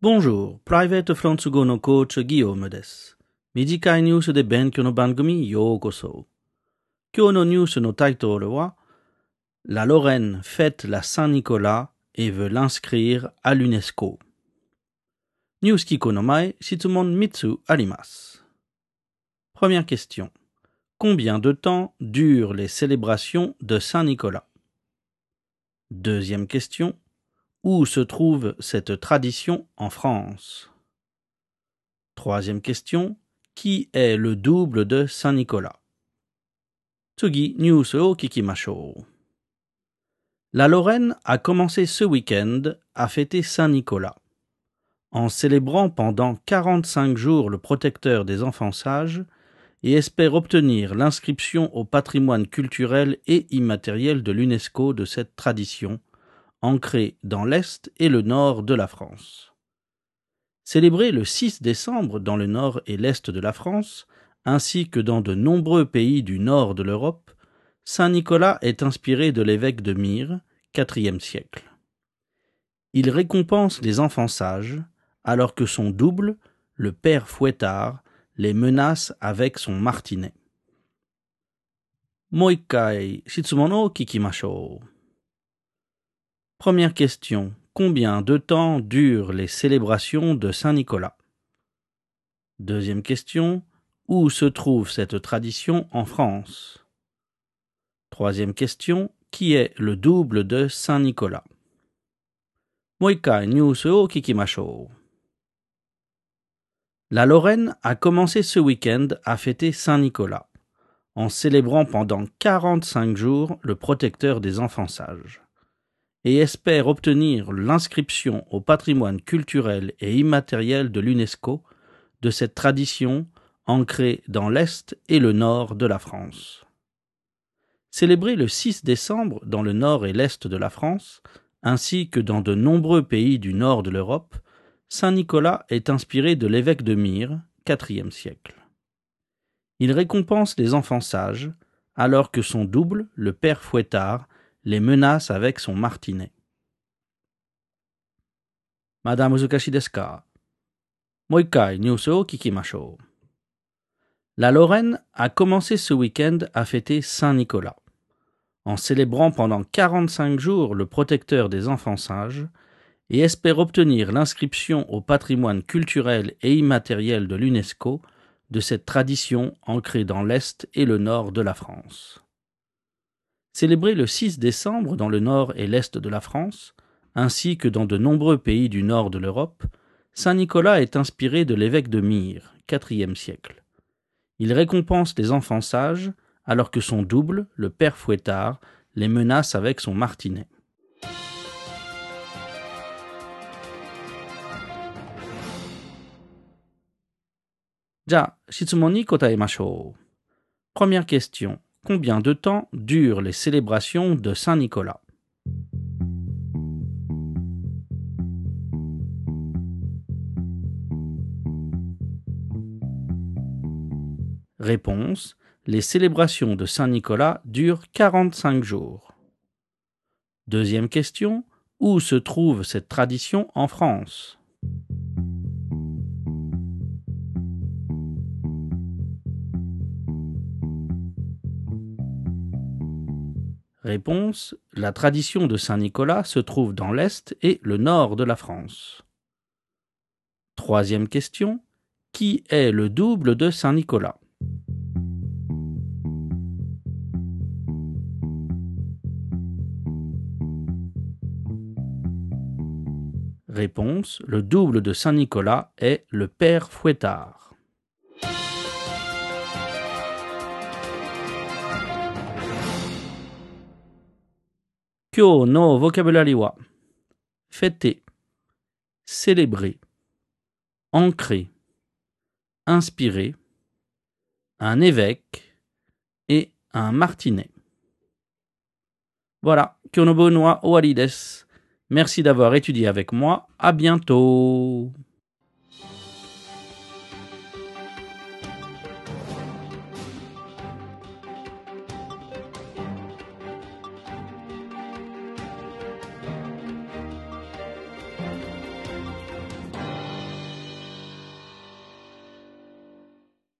Bonjour, Private フランス語のコーチギヨームです。短いニュースで勉強の番組へようこそ。今日のニュースのタイトルは La Lorraine fête la Saint-Nicolas et veut l'inscrire à l'UNESCO. ニュース聞くの前、質問3つあります。Première question. Combien de temps durent les célébrations de Saint-Nicolas Deuxième question. Où se trouve cette tradition en France? Troisième question. Qui est le double de Saint Nicolas Tsugi Nyuso oh, Kikimashou. La Lorraine a commencé ce week-end à fêter Saint Nicolas. En célébrant pendant 45 jours le protecteur des enfants sages, et espère obtenir l'inscription au patrimoine culturel et immatériel de l'UNESCO de cette tradition, ancrée dans l'Est et le Nord de la France. Célébré le 6 décembre dans le Nord et l'Est de la France, ainsi que dans de nombreux pays du Nord de l'Europe, Saint-Nicolas est inspiré de l'évêque de Myre, IVe siècle. Il récompense les enfants sages, alors que son double, le père Fouettard, les menace avec son martinet. Moikai shitsumono kikimashou. Première question. Combien de temps durent les célébrations de Saint-Nicolas? Deuxième question. Où se trouve cette tradition en France? Troisième question. Qui est le double de Saint-Nicolas? Moikai news o kikimashou. La Lorraine a commencé ce week-end à fêter Saint-Nicolas, en célébrant pendant 45 jours le protecteur des enfants sages et espère obtenir l'inscription au patrimoine culturel et immatériel de l'UNESCO de cette tradition ancrée dans l'Est et le Nord de la France. Célébré le 6 décembre dans le Nord et l'Est de la France, ainsi que dans de nombreux pays du Nord de l'Europe, Saint-Nicolas est inspiré de l'évêque de Myre, IVe siècle. Il récompense les enfants sages, alors que son double, le père Fouettard, les menace avec son martinet. Madame Uzukashi desu ka? Moikai news o kikimashou. La Lorraine a commencé ce week-end à fêter Saint-Nicolas, en célébrant pendant 45 jours le protecteur des enfants sages et espère obtenir l'inscription au patrimoine culturel et immatériel de l'UNESCO de cette tradition ancrée dans l'Est et le Nord de la France. Célébré le 6 décembre dans le nord et l'est de la France, ainsi que dans de nombreux pays du nord de l'Europe, Saint-Nicolas est inspiré de l'évêque de Myre, IVe siècle. Il récompense les enfants sages, alors que son double, le père Fouettard, les menace avec son martinet. Combien de temps durent les célébrations de Saint-Nicolas? Les célébrations de Saint-Nicolas durent 45 jours. Deuxième question. Où se trouve cette tradition en France? Réponse. La tradition de Saint-Nicolas se trouve dans l'Est et le Nord de la France. Troisième question. Qui est le double de Saint-Nicolas? Réponse. Le double de Saint-Nicolas est le père Fouettard. Kyo no vocabulary wa fêter, célébrer, ancrer, inspirer, un évêque et un martinet. Voilà, Kyonobo no. Merci d'avoir étudié avec moi. À bientôt.